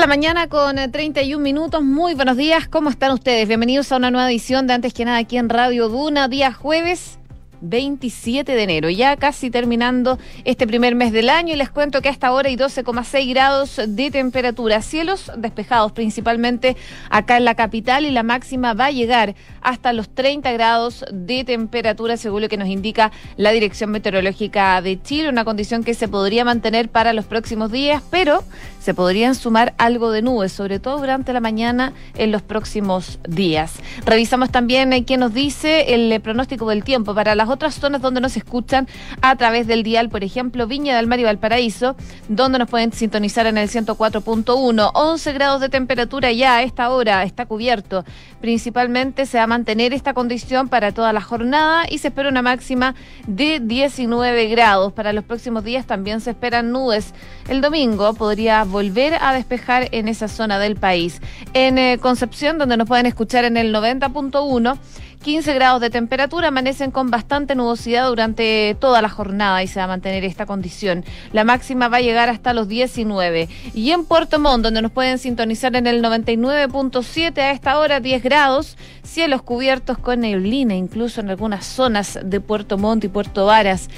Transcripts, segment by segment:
la mañana con 31 minutos. Muy buenos días. ¿Cómo están ustedes? Bienvenidos a una nueva edición de Antes que nada aquí en Radio Duna, día jueves 27 de enero, ya casi terminando este primer mes del año y les cuento que a esta hora hay 12,6 grados de temperatura, cielos despejados principalmente acá en la capital y la máxima va a llegar hasta los 30 grados de temperatura según lo que nos indica la Dirección Meteorológica de Chile, una condición que se podría mantener para los próximos días, pero se podrían sumar algo de nubes, sobre todo durante la mañana en los próximos días. Revisamos también eh, qué nos dice el pronóstico del tiempo para las otras zonas donde nos escuchan a través del dial, por ejemplo, Viña del Mar y Valparaíso, donde nos pueden sintonizar en el 104.1. 11 grados de temperatura ya a esta hora está cubierto. Principalmente se va a mantener esta condición para toda la jornada y se espera una máxima de 19 grados. Para los próximos días también se esperan nubes. El domingo podría volver a despejar en esa zona del país. En eh, Concepción, donde nos pueden escuchar en el 90.1, 15 grados de temperatura, amanecen con bastante nubosidad durante toda la jornada y se va a mantener esta condición. La máxima va a llegar hasta los 19. Y en Puerto Montt, donde nos pueden sintonizar en el 99.7 a esta hora, 10 grados, cielos cubiertos con neblina, incluso en algunas zonas de Puerto Montt y Puerto Varas.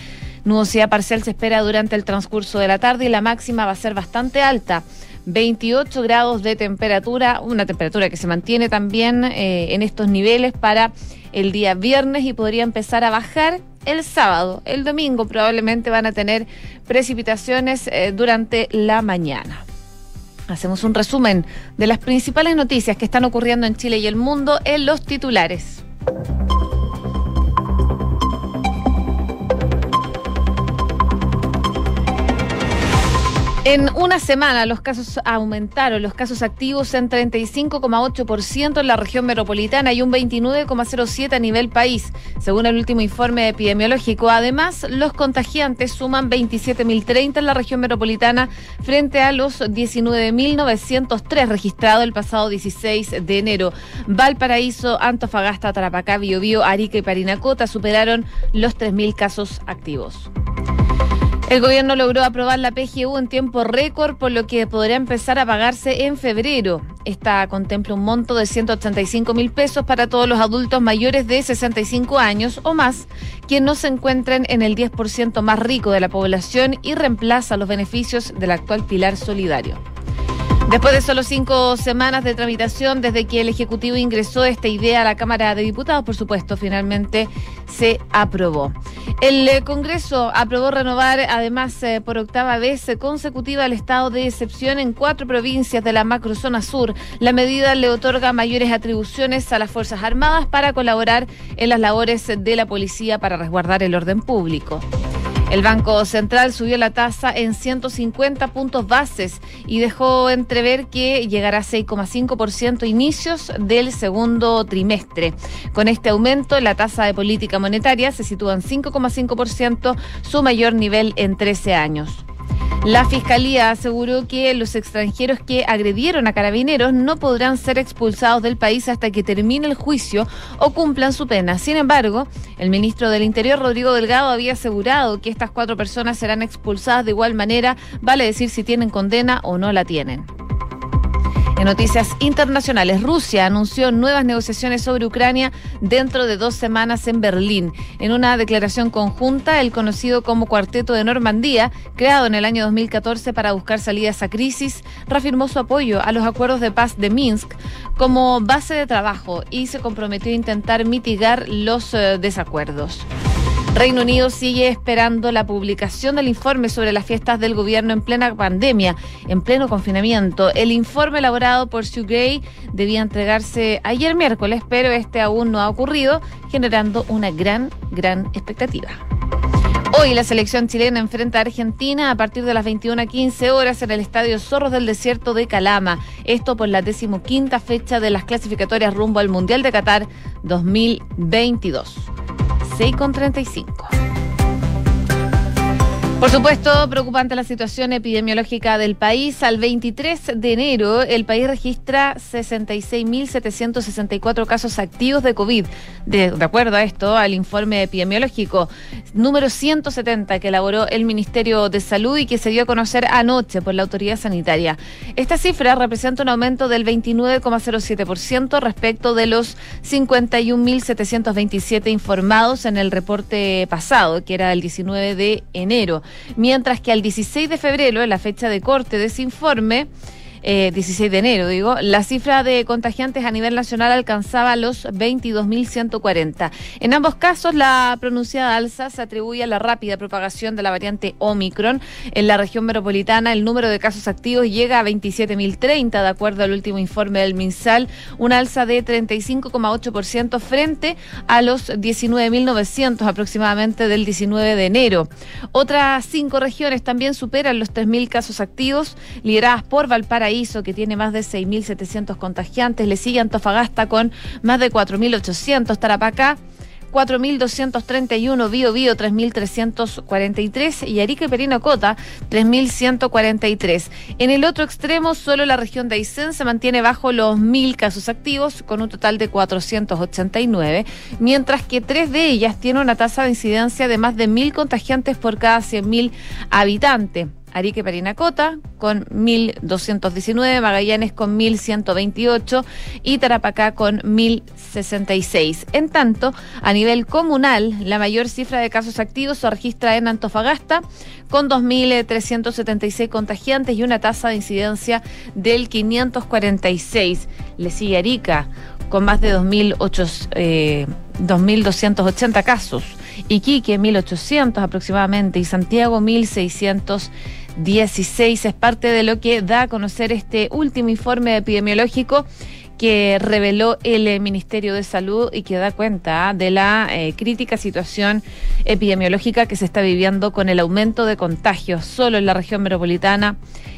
Nubosidad parcial se espera durante el transcurso de la tarde y la máxima va a ser bastante alta. 28 grados de temperatura, una temperatura que se mantiene también eh, en estos niveles para el día viernes y podría empezar a bajar el sábado. El domingo probablemente van a tener precipitaciones eh, durante la mañana. Hacemos un resumen de las principales noticias que están ocurriendo en Chile y el mundo en los titulares. En una semana los casos aumentaron, los casos activos en 35,8% en la región metropolitana y un 29,07% a nivel país, según el último informe epidemiológico. Además, los contagiantes suman 27.030 en la región metropolitana frente a los 19.903 registrados el pasado 16 de enero. Valparaíso, Antofagasta, Tarapacá, Biobío, Arica y Parinacota superaron los 3.000 casos activos. El gobierno logró aprobar la PGU en tiempo récord, por lo que podría empezar a pagarse en febrero. Esta contempla un monto de 185 mil pesos para todos los adultos mayores de 65 años o más, que no se encuentren en el 10% más rico de la población y reemplaza los beneficios del actual pilar solidario. Después de solo cinco semanas de tramitación desde que el Ejecutivo ingresó esta idea a la Cámara de Diputados, por supuesto, finalmente se aprobó. El eh, Congreso aprobó renovar, además, eh, por octava vez consecutiva el estado de excepción en cuatro provincias de la macrozona sur. La medida le otorga mayores atribuciones a las Fuerzas Armadas para colaborar en las labores de la policía para resguardar el orden público. El Banco Central subió la tasa en 150 puntos bases y dejó entrever que llegará a 6,5% inicios del segundo trimestre. Con este aumento, la tasa de política monetaria se sitúa en 5,5%, su mayor nivel en 13 años. La Fiscalía aseguró que los extranjeros que agredieron a carabineros no podrán ser expulsados del país hasta que termine el juicio o cumplan su pena. Sin embargo, el ministro del Interior, Rodrigo Delgado, había asegurado que estas cuatro personas serán expulsadas de igual manera, vale decir si tienen condena o no la tienen. En noticias internacionales, Rusia anunció nuevas negociaciones sobre Ucrania dentro de dos semanas en Berlín. En una declaración conjunta, el conocido como Cuarteto de Normandía, creado en el año 2014 para buscar salidas a crisis, reafirmó su apoyo a los acuerdos de paz de Minsk como base de trabajo y se comprometió a intentar mitigar los eh, desacuerdos. Reino Unido sigue esperando la publicación del informe sobre las fiestas del gobierno en plena pandemia, en pleno confinamiento. El informe elaborado por Sue Gray debía entregarse ayer miércoles, pero este aún no ha ocurrido, generando una gran, gran expectativa. Hoy la selección chilena enfrenta a Argentina a partir de las 21.15 horas en el Estadio Zorros del Desierto de Calama. Esto por la decimoquinta fecha de las clasificatorias rumbo al Mundial de Qatar 2022. 6 con 35. Por supuesto, preocupante la situación epidemiológica del país. Al 23 de enero, el país registra 66.764 casos activos de COVID. De, acuerdo a esto, al informe epidemiológico número 170 que elaboró el Ministerio de Salud y que se dio a conocer anoche por la autoridad sanitaria. Esta cifra representa un aumento del 29,07% respecto de los 51.727 informados en el reporte pasado, que era el 19 de enero mientras que al 16 de febrero, en la fecha de corte de ese informe, 16 eh, de enero, digo, la cifra de contagiantes a nivel nacional alcanzaba los 22.140. En ambos casos, la pronunciada alza se atribuye a la rápida propagación de la variante Omicron. En la región metropolitana, el número de casos activos llega a 27.030, de acuerdo al último informe del MinSal, una alza de 35,8% frente a los 19.900 aproximadamente del 19 de enero. Otras cinco regiones también superan los 3.000 casos activos, lideradas por Valparaíso que tiene más de 6.700 contagiantes. Le sigue Antofagasta con más de 4.800. Tarapacá 4.231, Bio Bio 3.343 y Arica y Perinacota 3.143. En el otro extremo, solo la región de Aysén se mantiene bajo los 1.000 casos activos con un total de 489, mientras que tres de ellas tienen una tasa de incidencia de más de 1.000 contagiantes por cada 100.000 habitantes. Arique Parinacota con 1.219, Magallanes con 1.128 y Tarapacá con 1.066. En tanto, a nivel comunal, la mayor cifra de casos activos se registra en Antofagasta con 2.376 contagiantes y una tasa de incidencia del 546. Le sigue Arica con más de 2.280 eh, casos. Iquique 1.800 aproximadamente y Santiago 1.600 16. Es parte de lo que da a conocer este último informe epidemiológico que reveló el eh, Ministerio de Salud y que da cuenta de la eh, crítica situación epidemiológica que se está viviendo con el aumento de contagios solo en la región metropolitana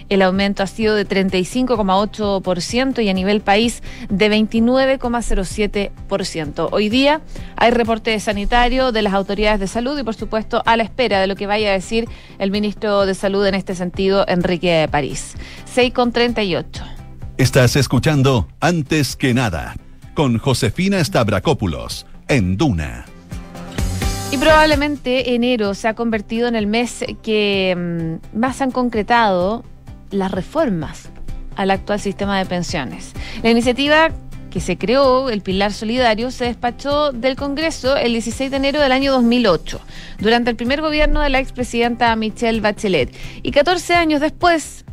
el aumento ha sido de 35,8% y a nivel país de 29,07%. Hoy día hay reporte sanitario de las autoridades de salud y por supuesto a la espera de lo que vaya a decir el ministro de Salud en este sentido, Enrique de París. 6,38. Estás escuchando Antes que nada con Josefina Stavrakopoulos en Duna. Y probablemente enero se ha convertido en el mes que mm, más han concretado las reformas al actual sistema de pensiones. La iniciativa que se creó, el Pilar Solidario, se despachó del Congreso el 16 de enero del año 2008, durante el primer gobierno de la expresidenta Michelle Bachelet. Y 14 años después,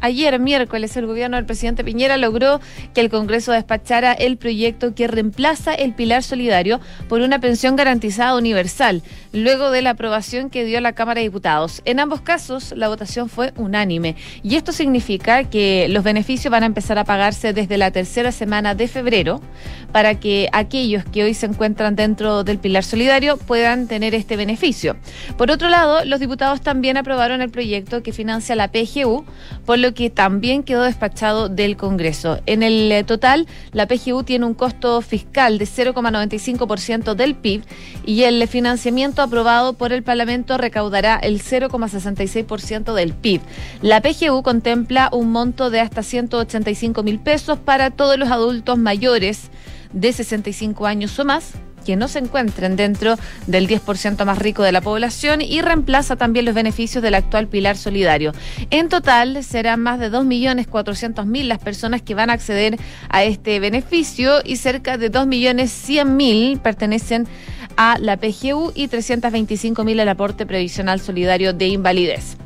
Ayer, miércoles, el gobierno del presidente Piñera logró que el Congreso despachara el proyecto que reemplaza el pilar solidario por una pensión garantizada universal, luego de la aprobación que dio la Cámara de Diputados. En ambos casos, la votación fue unánime. Y esto significa que los beneficios van a empezar a pagarse desde la tercera semana de febrero para que aquellos que hoy se encuentran dentro del pilar solidario puedan tener este beneficio. Por otro lado, los diputados también aprobaron el proyecto que financia la PGU, por lo que también quedó despachado del Congreso. En el eh, total, la PGU tiene un costo fiscal de 0,95% del PIB y el financiamiento aprobado por el Parlamento recaudará el 0,66% del PIB. La PGU contempla un monto de hasta 185 mil pesos para todos los adultos mayores de 65 años o más que no se encuentren dentro del 10% más rico de la población y reemplaza también los beneficios del actual pilar solidario. En total serán más de 2.400.000 las personas que van a acceder a este beneficio y cerca de 2.100.000 pertenecen a la PGU y 325.000 al aporte previsional solidario de invalidez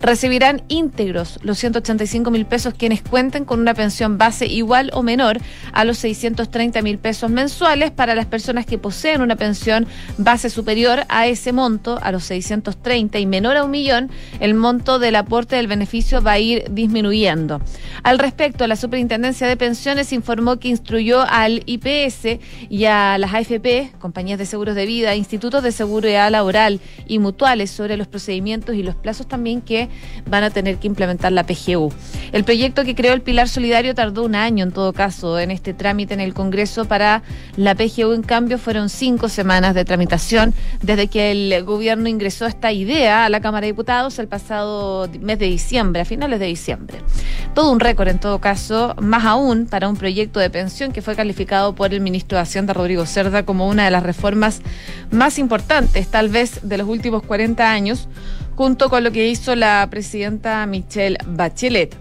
recibirán íntegros los 185 mil pesos quienes cuenten con una pensión base igual o menor a los 630 mil pesos mensuales para las personas que poseen una pensión base superior a ese monto, a los 630 y menor a un millón, el monto del aporte del beneficio va a ir disminuyendo. Al respecto, la Superintendencia de Pensiones informó que instruyó al IPS y a las AFP, compañías de seguros de vida, institutos de seguridad laboral y mutuales sobre los procedimientos y los plazos también que van a tener que implementar la PGU. El proyecto que creó el Pilar Solidario tardó un año en todo caso en este trámite en el Congreso para la PGU, en cambio fueron cinco semanas de tramitación desde que el gobierno ingresó esta idea a la Cámara de Diputados el pasado mes de diciembre, a finales de diciembre. Todo un récord en todo caso, más aún para un proyecto de pensión que fue calificado por el ministro de Hacienda Rodrigo Cerda como una de las reformas más importantes tal vez de los últimos 40 años, junto con lo que hizo la presidenta Michelle Bachelet.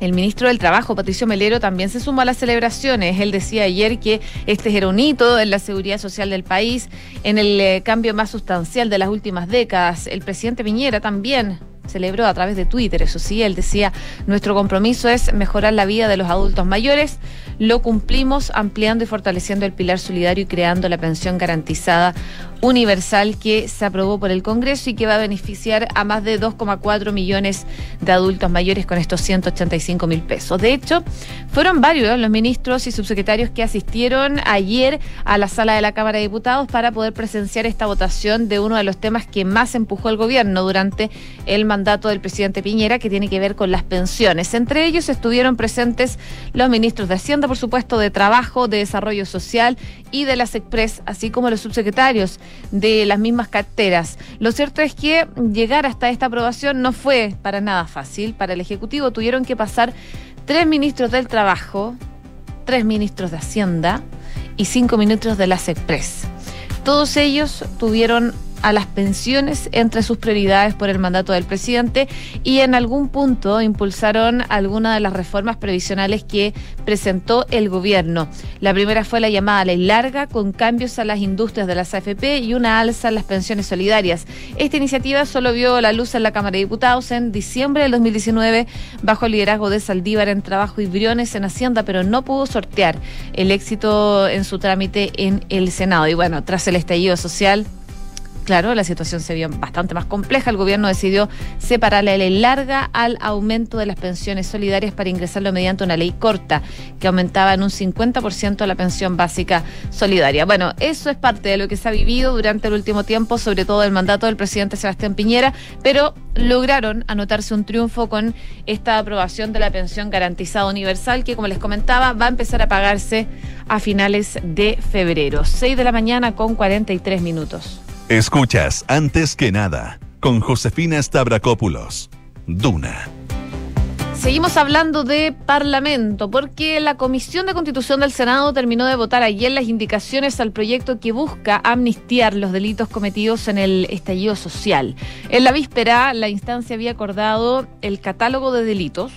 El ministro del Trabajo, Patricio Melero, también se sumó a las celebraciones. Él decía ayer que este era un hito en la seguridad social del país, en el eh, cambio más sustancial de las últimas décadas. El presidente Piñera también celebró a través de Twitter, eso sí, él decía, nuestro compromiso es mejorar la vida de los adultos mayores, lo cumplimos ampliando y fortaleciendo el pilar solidario y creando la pensión garantizada universal que se aprobó por el Congreso y que va a beneficiar a más de 2,4 millones de adultos mayores con estos 185 mil pesos. De hecho, fueron varios los ministros y subsecretarios que asistieron ayer a la sala de la Cámara de Diputados para poder presenciar esta votación de uno de los temas que más empujó el gobierno durante el mandato del presidente Piñera, que tiene que ver con las pensiones. Entre ellos estuvieron presentes los ministros de Hacienda, por supuesto, de Trabajo, de Desarrollo Social y de las Express, así como los subsecretarios de las mismas carteras. Lo cierto es que llegar hasta esta aprobación no fue para nada fácil. Para el Ejecutivo tuvieron que pasar tres ministros del Trabajo, tres ministros de Hacienda y cinco ministros de las Express. Todos ellos tuvieron a las pensiones entre sus prioridades por el mandato del presidente y en algún punto impulsaron algunas de las reformas previsionales que presentó el gobierno. La primera fue la llamada ley larga con cambios a las industrias de las AFP y una alza en las pensiones solidarias. Esta iniciativa solo vio la luz en la Cámara de Diputados en diciembre del 2019 bajo el liderazgo de Saldívar en Trabajo y Briones en Hacienda, pero no pudo sortear el éxito en su trámite en el Senado. Y bueno, tras el estallido social, Claro, la situación se vio bastante más compleja. El gobierno decidió separar la ley larga al aumento de las pensiones solidarias para ingresarlo mediante una ley corta que aumentaba en un 50% la pensión básica solidaria. Bueno, eso es parte de lo que se ha vivido durante el último tiempo, sobre todo el mandato del presidente Sebastián Piñera, pero lograron anotarse un triunfo con esta aprobación de la pensión garantizada universal que, como les comentaba, va a empezar a pagarse a finales de febrero. 6 de la mañana con 43 minutos. Escuchas antes que nada con Josefina Stavrakopoulos. Duna. Seguimos hablando de Parlamento, porque la Comisión de Constitución del Senado terminó de votar ayer las indicaciones al proyecto que busca amnistiar los delitos cometidos en el estallido social. En la víspera, la instancia había acordado el catálogo de delitos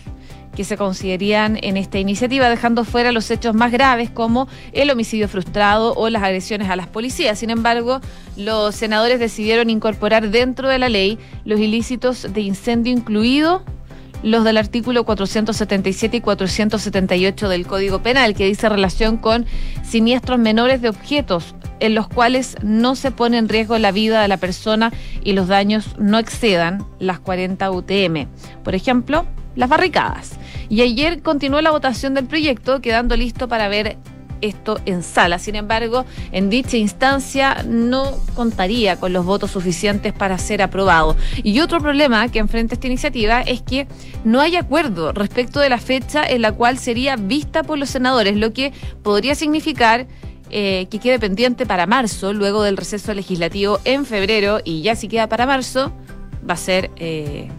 que se considerarían en esta iniciativa, dejando fuera los hechos más graves como el homicidio frustrado o las agresiones a las policías. Sin embargo, los senadores decidieron incorporar dentro de la ley los ilícitos de incendio incluido los del artículo 477 y 478 del Código Penal, que dice relación con siniestros menores de objetos en los cuales no se pone en riesgo la vida de la persona y los daños no excedan las 40 UTM. Por ejemplo, las barricadas. Y ayer continuó la votación del proyecto, quedando listo para ver esto en sala. Sin embargo, en dicha instancia no contaría con los votos suficientes para ser aprobado. Y otro problema que enfrenta esta iniciativa es que no hay acuerdo respecto de la fecha en la cual sería vista por los senadores, lo que podría significar eh, que quede pendiente para marzo, luego del receso legislativo en febrero, y ya si queda para marzo, va a ser... Eh,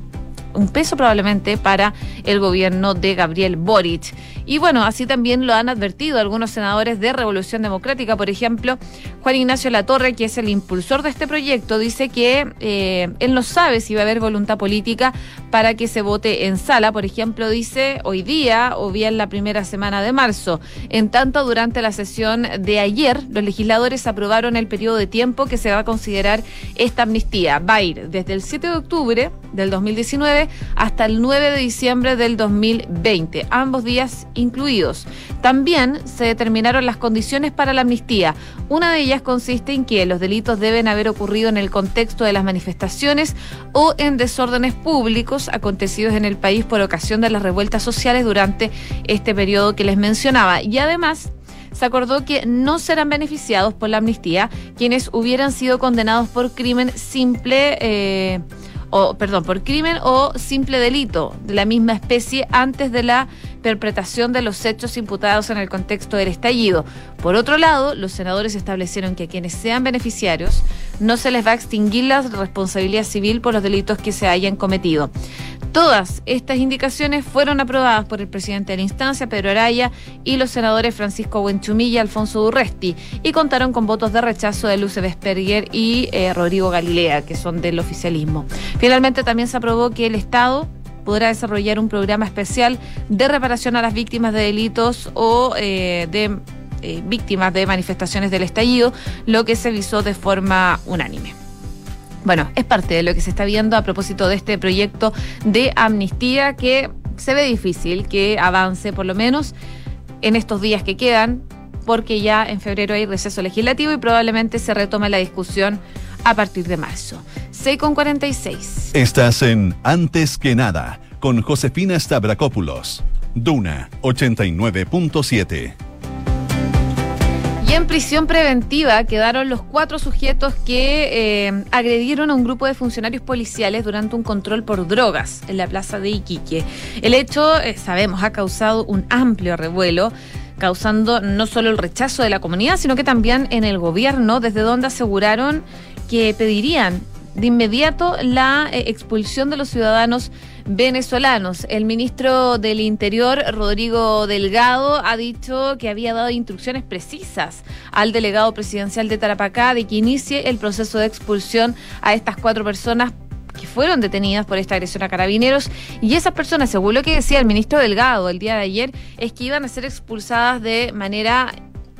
un peso probablemente para el gobierno de Gabriel Boric. Y bueno, así también lo han advertido algunos senadores de Revolución Democrática. Por ejemplo, Juan Ignacio Latorre, que es el impulsor de este proyecto, dice que eh, él no sabe si va a haber voluntad política para que se vote en sala. Por ejemplo, dice hoy día o bien la primera semana de marzo. En tanto, durante la sesión de ayer, los legisladores aprobaron el periodo de tiempo que se va a considerar esta amnistía. Va a ir desde el 7 de octubre del 2019 hasta el 9 de diciembre del 2020, ambos días incluidos. También se determinaron las condiciones para la amnistía. Una de ellas consiste en que los delitos deben haber ocurrido en el contexto de las manifestaciones o en desórdenes públicos acontecidos en el país por ocasión de las revueltas sociales durante este periodo que les mencionaba. Y además se acordó que no serán beneficiados por la amnistía quienes hubieran sido condenados por crimen simple. Eh, o perdón, por crimen o simple delito de la misma especie antes de la interpretación de los hechos imputados en el contexto del estallido. Por otro lado, los senadores establecieron que a quienes sean beneficiarios no se les va a extinguir la responsabilidad civil por los delitos que se hayan cometido. Todas estas indicaciones fueron aprobadas por el presidente de la instancia, Pedro Araya, y los senadores Francisco Buenchumilla y Alfonso Durresti, y contaron con votos de rechazo de Luce Vesperger y eh, Rodrigo Galilea, que son del oficialismo. Finalmente también se aprobó que el Estado podrá desarrollar un programa especial de reparación a las víctimas de delitos o eh, de eh, víctimas de manifestaciones del estallido, lo que se avisó de forma unánime. Bueno, es parte de lo que se está viendo a propósito de este proyecto de amnistía que se ve difícil que avance por lo menos en estos días que quedan, porque ya en febrero hay receso legislativo y probablemente se retome la discusión a partir de marzo. 6 con 46. Estás en Antes que nada con Josefina Stavrakopoulos. Duna 89.7. En prisión preventiva quedaron los cuatro sujetos que eh, agredieron a un grupo de funcionarios policiales durante un control por drogas en la plaza de Iquique. El hecho, eh, sabemos, ha causado un amplio revuelo causando no solo el rechazo de la comunidad, sino que también en el gobierno, desde donde aseguraron que pedirían de inmediato la eh, expulsión de los ciudadanos venezolanos. El ministro del Interior, Rodrigo Delgado, ha dicho que había dado instrucciones precisas al delegado presidencial de Tarapacá de que inicie el proceso de expulsión a estas cuatro personas que fueron detenidas por esta agresión a carabineros y esas personas, según lo que decía el ministro Delgado el día de ayer, es que iban a ser expulsadas de manera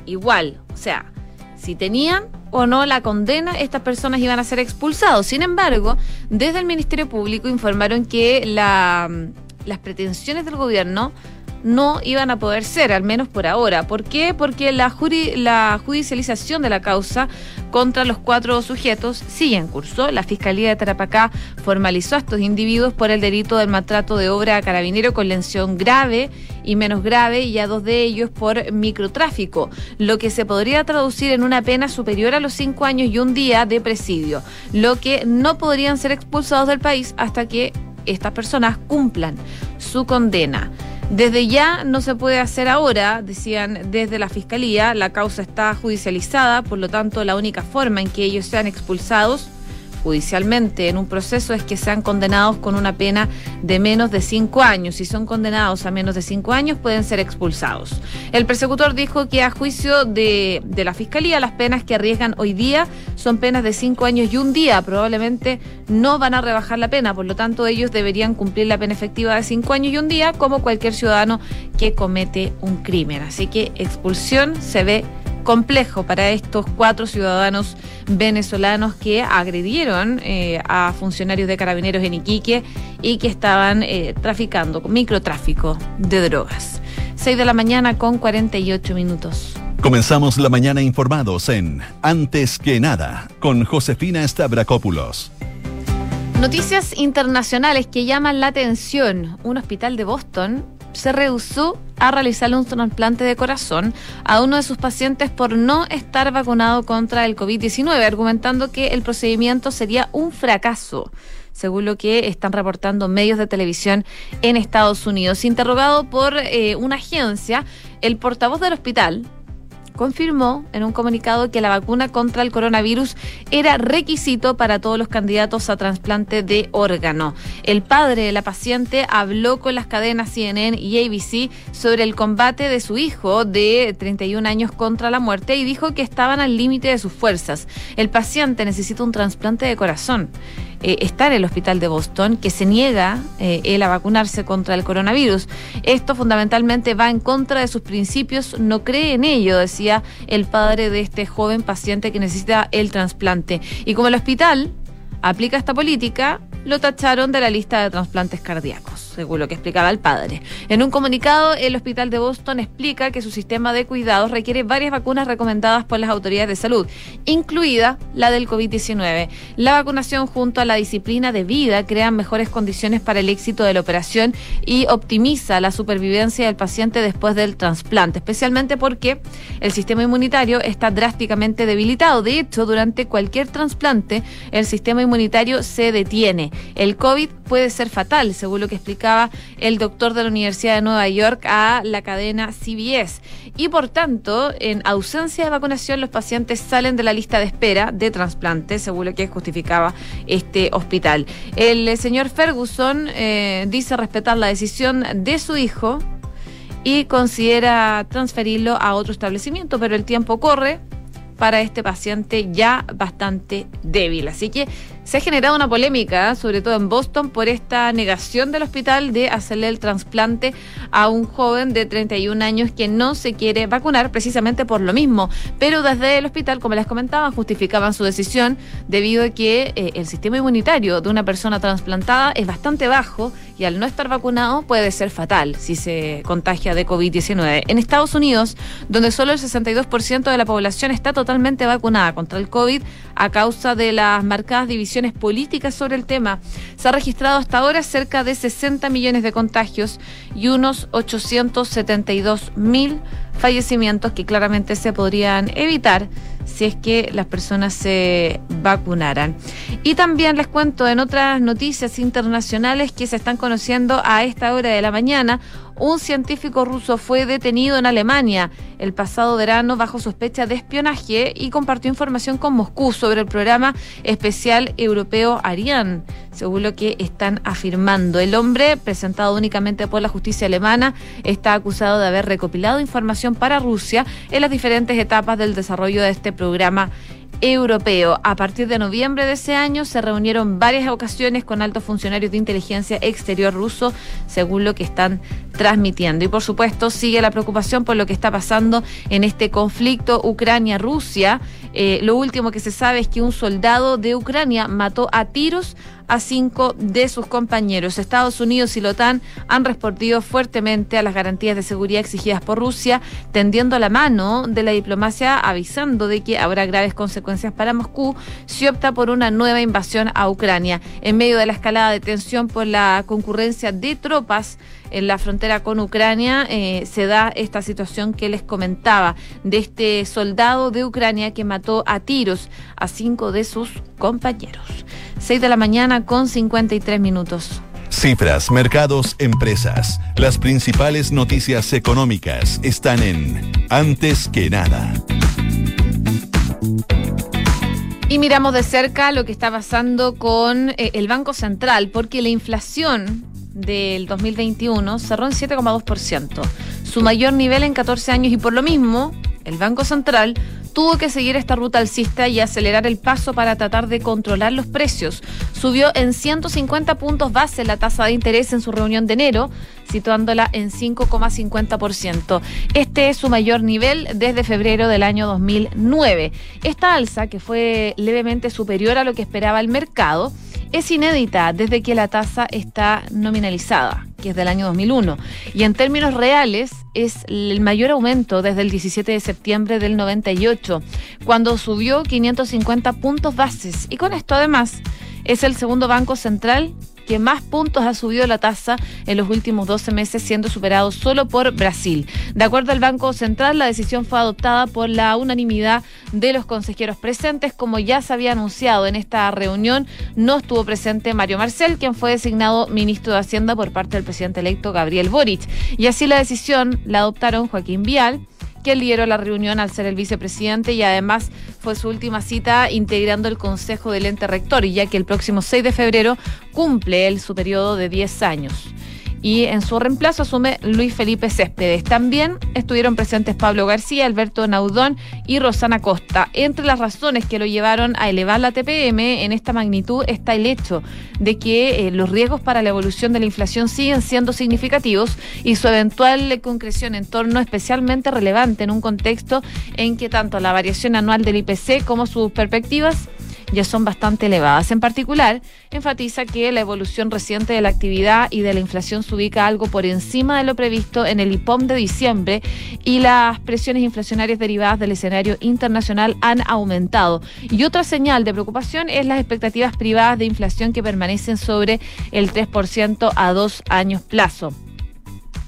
igual, o sea, si tenían o no la condena, estas personas iban a ser expulsados. Sin embargo, desde el Ministerio Público informaron que la, las pretensiones del gobierno no iban a poder ser, al menos por ahora. ¿Por qué? Porque la, judicialización de la causa contra los cuatro sujetos sigue en curso. La Fiscalía de Tarapacá formalizó a estos individuos por el delito del maltrato de obra a carabinero con lesión grave y menos grave y a dos de ellos por microtráfico, lo que se podría traducir en una pena superior a los cinco años y un día de presidio, lo que no podrían ser expulsados del país hasta que estas personas cumplan su condena. Desde ya no se puede hacer ahora, decían desde la Fiscalía, la causa está judicializada, por lo tanto la única forma en que ellos sean expulsados judicialmente en un proceso es que sean condenados con una pena de menos de cinco años. Si son condenados a menos de cinco años, pueden ser expulsados. El persecutor dijo que a juicio de, de la Fiscalía, las penas que arriesgan hoy día son penas de cinco años y un día. Probablemente no van a rebajar la pena, por lo tanto ellos deberían cumplir la pena efectiva de cinco años y un día como cualquier ciudadano que comete un crimen. Así que expulsión se ve complejo para estos cuatro ciudadanos venezolanos que agredieron eh, a funcionarios de carabineros en Iquique y que estaban eh, traficando, microtráfico de drogas. 6 de la mañana con 48 minutos. Comenzamos la mañana informados en Antes que nada con Josefina Stavrakopoulos. Noticias internacionales que llaman la atención. Un hospital de Boston se rehusó a realizarle un trasplante de corazón a uno de sus pacientes por no estar vacunado contra el COVID-19, argumentando que el procedimiento sería un fracaso según lo que están reportando medios de televisión en Estados Unidos. Interrogado por eh, una agencia, el portavoz del hospital, confirmó en un comunicado que la vacuna contra el coronavirus era requisito para todos los candidatos a trasplante de órgano. El padre de la paciente habló con las cadenas CNN y ABC sobre el combate de su hijo de 31 años contra la muerte y dijo que estaban al límite de sus fuerzas. El paciente necesita un trasplante de corazón. Eh, está en el hospital de Boston, que se niega eh, él a vacunarse contra el coronavirus. Esto fundamentalmente va en contra de sus principios, no cree en ello, decía el padre de este joven paciente que necesita el trasplante. Y como el hospital aplica esta política, lo tacharon de la lista de trasplantes cardíacos. Según lo que explicaba el padre. En un comunicado, el hospital de Boston explica que su sistema de cuidados requiere varias vacunas recomendadas por las autoridades de salud, incluida la del COVID-19. La vacunación junto a la disciplina de vida crean mejores condiciones para el éxito de la operación y optimiza la supervivencia del paciente después del trasplante, especialmente porque el sistema inmunitario está drásticamente debilitado. De hecho, durante cualquier trasplante, el sistema inmunitario se detiene. El COVID puede ser fatal, según lo que explicaba el doctor de la Universidad de Nueva York a la cadena CBS. Y por tanto, en ausencia de vacunación, los pacientes salen de la lista de espera de trasplante, según lo que justificaba este hospital. El eh, señor Ferguson eh, dice respetar la decisión de su hijo y considera transferirlo a otro establecimiento, pero el tiempo corre para este paciente ya bastante débil. Así que se ha generado una polémica, sobre todo en Boston, por esta negación del hospital de hacerle el trasplante a un joven de 31 años que no se quiere vacunar precisamente por lo mismo. Pero desde el hospital, como les comentaba, justificaban su decisión debido a que eh, el sistema inmunitario de una persona trasplantada es bastante bajo y al no estar vacunado puede ser fatal si se contagia de COVID-19. En Estados Unidos, donde solo el 62% de la población está totalmente vacunada contra el COVID a causa de las marcadas divisiones políticas sobre el tema. Se ha registrado hasta ahora cerca de 60 millones de contagios y unos 872 mil fallecimientos que claramente se podrían evitar si es que las personas se vacunaran. Y también les cuento en otras noticias internacionales que se están conociendo a esta hora de la mañana un científico ruso fue detenido en Alemania el pasado verano bajo sospecha de espionaje y compartió información con Moscú sobre el programa especial europeo Ariane, según lo que están afirmando. El hombre, presentado únicamente por la justicia alemana, está acusado de haber recopilado información para Rusia en las diferentes etapas del desarrollo de este programa europeo. A partir de noviembre de ese año se reunieron varias ocasiones con altos funcionarios de inteligencia exterior ruso, según lo que están transmitiendo. Y por supuesto sigue la preocupación por lo que está pasando en este conflicto Ucrania-Rusia. Eh, lo último que se sabe es que un soldado de Ucrania mató a tiros a cinco de sus compañeros. Estados Unidos y la OTAN han respondido fuertemente a las garantías de seguridad exigidas por Rusia, tendiendo la mano de la diplomacia avisando de que habrá graves consecuencias para Moscú si opta por una nueva invasión a Ucrania. En medio de la escalada de tensión por la concurrencia de tropas, en la frontera con Ucrania eh, se da esta situación que les comentaba de este soldado de Ucrania que mató a tiros a cinco de sus compañeros. Seis de la mañana con 53 minutos. Cifras, mercados, empresas. Las principales noticias económicas están en Antes que nada. Y miramos de cerca lo que está pasando con eh, el Banco Central, porque la inflación del 2021 cerró en 7,2%, su mayor nivel en 14 años y por lo mismo el Banco Central tuvo que seguir esta ruta alcista y acelerar el paso para tratar de controlar los precios. Subió en 150 puntos base la tasa de interés en su reunión de enero, situándola en 5,50%. Este es su mayor nivel desde febrero del año 2009. Esta alza, que fue levemente superior a lo que esperaba el mercado, es inédita desde que la tasa está nominalizada, que es del año 2001, y en términos reales es el mayor aumento desde el 17 de septiembre del 98, cuando subió 550 puntos bases. Y con esto además es el segundo banco central que más puntos ha subido la tasa en los últimos 12 meses, siendo superado solo por Brasil. De acuerdo al Banco Central, la decisión fue adoptada por la unanimidad de los consejeros presentes, como ya se había anunciado en esta reunión. No estuvo presente Mario Marcel, quien fue designado ministro de Hacienda por parte del presidente electo Gabriel Boric. Y así la decisión la adoptaron Joaquín Vial, que lideró la reunión al ser el vicepresidente y además fue su última cita integrando el Consejo del Ente Rector, ya que el próximo 6 de febrero cumple su periodo de 10 años y en su reemplazo asume Luis Felipe Céspedes. También estuvieron presentes Pablo García, Alberto Naudón y Rosana Costa. Entre las razones que lo llevaron a elevar la TPM en esta magnitud está el hecho de que eh, los riesgos para la evolución de la inflación siguen siendo significativos y su eventual concreción en torno especialmente relevante en un contexto en que tanto la variación anual del IPC como sus perspectivas ya son bastante elevadas. En particular, enfatiza que la evolución reciente de la actividad y de la inflación se ubica algo por encima de lo previsto en el IPOM de diciembre y las presiones inflacionarias derivadas del escenario internacional han aumentado. Y otra señal de preocupación es las expectativas privadas de inflación que permanecen sobre el 3% a dos años plazo.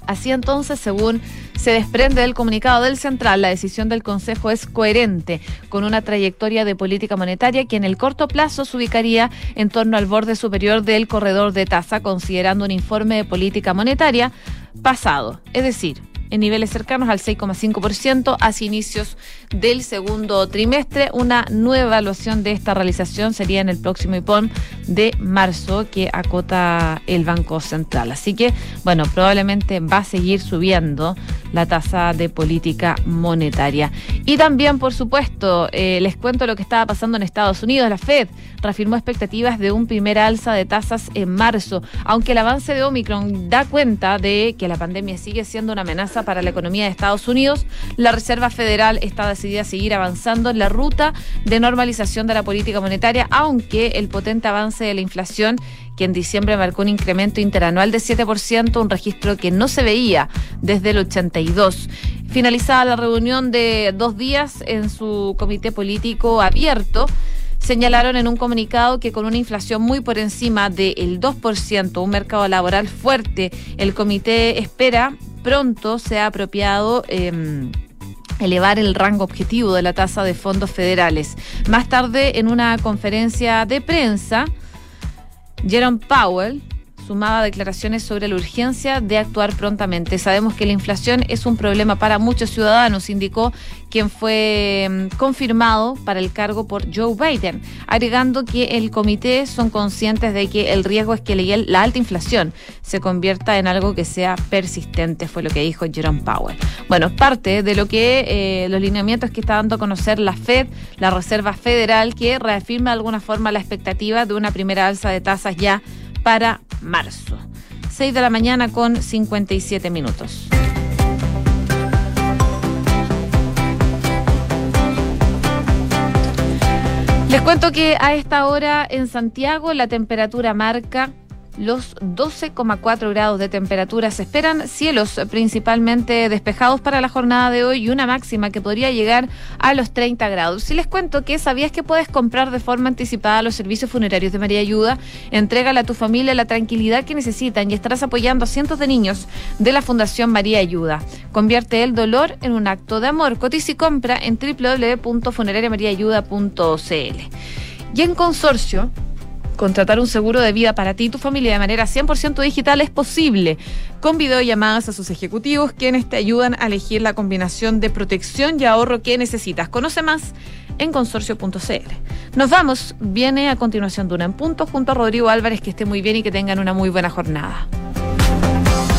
Así entonces, según se desprende del comunicado del Central, la decisión del Consejo es coherente con una trayectoria de política monetaria que en el corto plazo se ubicaría en torno al borde superior del corredor de tasa, considerando un informe de política monetaria pasado. Es decir, en niveles cercanos al 6,5% hacia inicios del segundo trimestre. Una nueva evaluación de esta realización sería en el próximo IPON de marzo que acota el Banco Central. Así que, bueno, probablemente va a seguir subiendo la tasa de política monetaria. Y también, por supuesto, eh, les cuento lo que estaba pasando en Estados Unidos. La Fed reafirmó expectativas de un primer alza de tasas en marzo, aunque el avance de Omicron da cuenta de que la pandemia sigue siendo una amenaza para la economía de Estados Unidos. La Reserva Federal está decidida a seguir avanzando en la ruta de normalización de la política monetaria, aunque el potente avance de la inflación que en diciembre marcó un incremento interanual de 7%, un registro que no se veía desde el 82. Finalizada la reunión de dos días en su comité político abierto, señalaron en un comunicado que con una inflación muy por encima del 2%, un mercado laboral fuerte, el comité espera pronto sea apropiado. Eh, elevar el rango objetivo de la tasa de fondos federales. Más tarde, en una conferencia de prensa, Jerome Powell sumaba declaraciones sobre la urgencia de actuar prontamente. Sabemos que la inflación es un problema para muchos ciudadanos, indicó quien fue mm, confirmado para el cargo por Joe Biden, agregando que el comité son conscientes de que el riesgo es que la alta inflación se convierta en algo que sea persistente, fue lo que dijo Jerome Powell. Bueno, parte de lo que eh, los lineamientos que está dando a conocer la Fed, la Reserva Federal, que reafirma de alguna forma la expectativa de una primera alza de tasas ya para marzo. 6 de la mañana con 57 minutos. Les cuento que a esta hora en Santiago la temperatura marca los 12,4 grados de temperatura. Se esperan cielos principalmente despejados para la jornada de hoy y una máxima que podría llegar a los 30 grados. Si les cuento que sabías que puedes comprar de forma anticipada los servicios funerarios de María Ayuda, entrégale a tu familia la tranquilidad que necesitan y estarás apoyando a cientos de niños de la Fundación María Ayuda. Convierte el dolor en un acto de amor. Cotiza y compra en www.funerariamariaayuda.cl. Y en consorcio, Contratar un seguro de vida para ti y tu familia de manera 100% digital es posible, con videollamadas a sus ejecutivos, quienes te ayudan a elegir la combinación de protección y ahorro que necesitas. Conoce más en consorcio.cl. Nos vamos, viene a continuación Duna en Punto junto a Rodrigo Álvarez, que esté muy bien y que tengan una muy buena jornada.